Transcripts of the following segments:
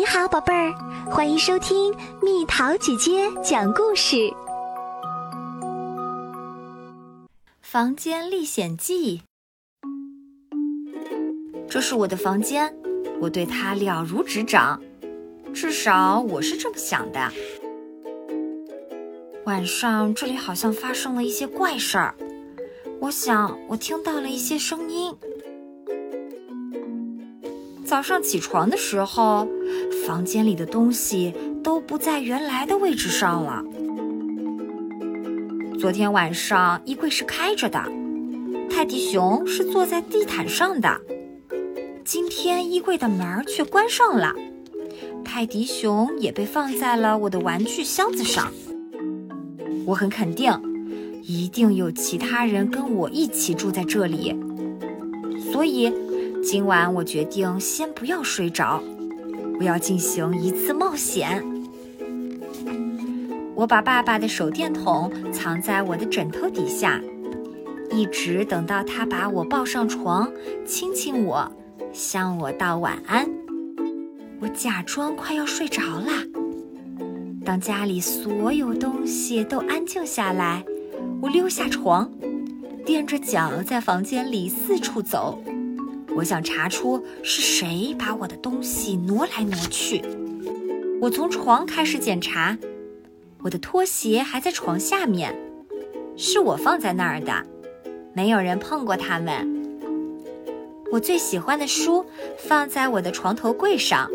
你好，宝贝儿，欢迎收听蜜桃姐姐讲故事，《房间历险记》。这是我的房间，我对它了如指掌，至少我是这么想的。晚上这里好像发生了一些怪事儿，我想我听到了一些声音。早上起床的时候，房间里的东西都不在原来的位置上了。昨天晚上衣柜是开着的，泰迪熊是坐在地毯上的。今天衣柜的门却关上了，泰迪熊也被放在了我的玩具箱子上。我很肯定，一定有其他人跟我一起住在这里，所以。今晚我决定先不要睡着，我要进行一次冒险。我把爸爸的手电筒藏在我的枕头底下，一直等到他把我抱上床，亲亲我，向我道晚安。我假装快要睡着了。当家里所有东西都安静下来，我溜下床，踮着脚在房间里四处走。我想查出是谁把我的东西挪来挪去。我从床开始检查，我的拖鞋还在床下面，是我放在那儿的，没有人碰过它们。我最喜欢的书放在我的床头柜上，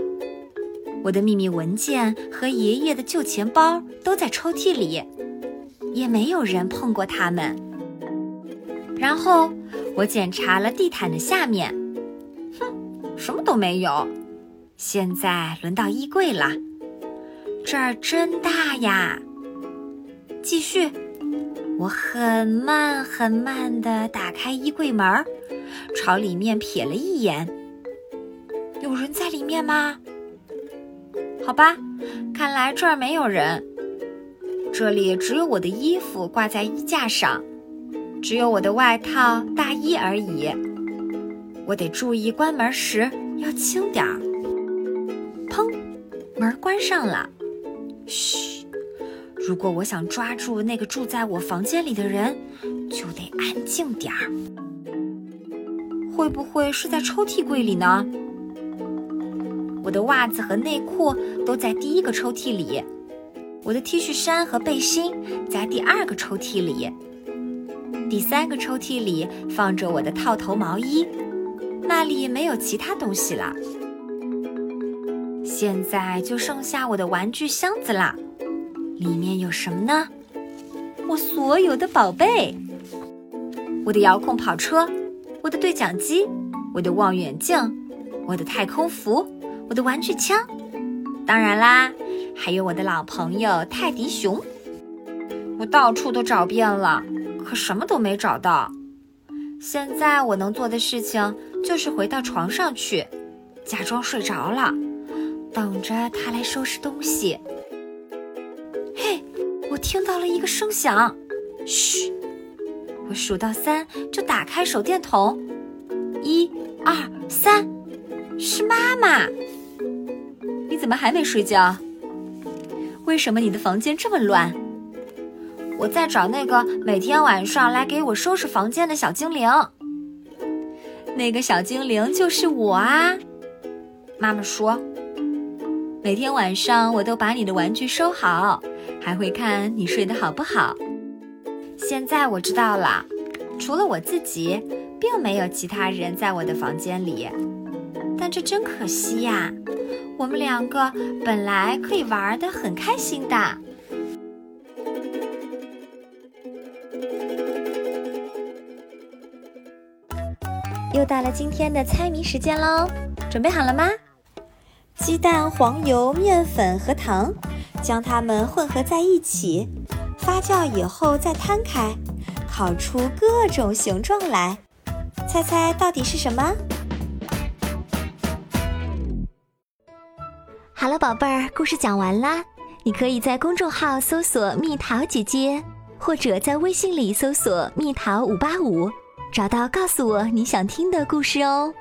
我的秘密文件和爷爷的旧钱包都在抽屉里，也没有人碰过它们。然后我检查了地毯的下面。什么都没有。现在轮到衣柜了，这儿真大呀！继续，我很慢很慢地打开衣柜门，朝里面瞥了一眼。有人在里面吗？好吧，看来这儿没有人。这里只有我的衣服挂在衣架上，只有我的外套、大衣而已。我得注意关门时要轻点儿。砰，门关上了。嘘，如果我想抓住那个住在我房间里的人，就得安静点儿。会不会是在抽屉柜里呢？我的袜子和内裤都在第一个抽屉里，我的 T 恤衫和背心在第二个抽屉里，第三个抽屉里放着我的套头毛衣。那里没有其他东西了，现在就剩下我的玩具箱子啦。里面有什么呢？我所有的宝贝，我的遥控跑车，我的对讲机，我的望远镜，我的太空服，我的玩具枪，当然啦，还有我的老朋友泰迪熊。我到处都找遍了，可什么都没找到。现在我能做的事情就是回到床上去，假装睡着了，等着他来收拾东西。嘿，我听到了一个声响，嘘！我数到三就打开手电筒，一、二、三，是妈妈。你怎么还没睡觉？为什么你的房间这么乱？我在找那个每天晚上来给我收拾房间的小精灵。那个小精灵就是我啊！妈妈说，每天晚上我都把你的玩具收好，还会看你睡得好不好。现在我知道了，除了我自己，并没有其他人在我的房间里。但这真可惜呀！我们两个本来可以玩得很开心的。又到了今天的猜谜时间喽，准备好了吗？鸡蛋、黄油、面粉和糖，将它们混合在一起，发酵以后再摊开，烤出各种形状来。猜猜到底是什么？好了，宝贝儿，故事讲完啦。你可以在公众号搜索“蜜桃姐姐”，或者在微信里搜索“蜜桃五八五”。找到，告诉我你想听的故事哦。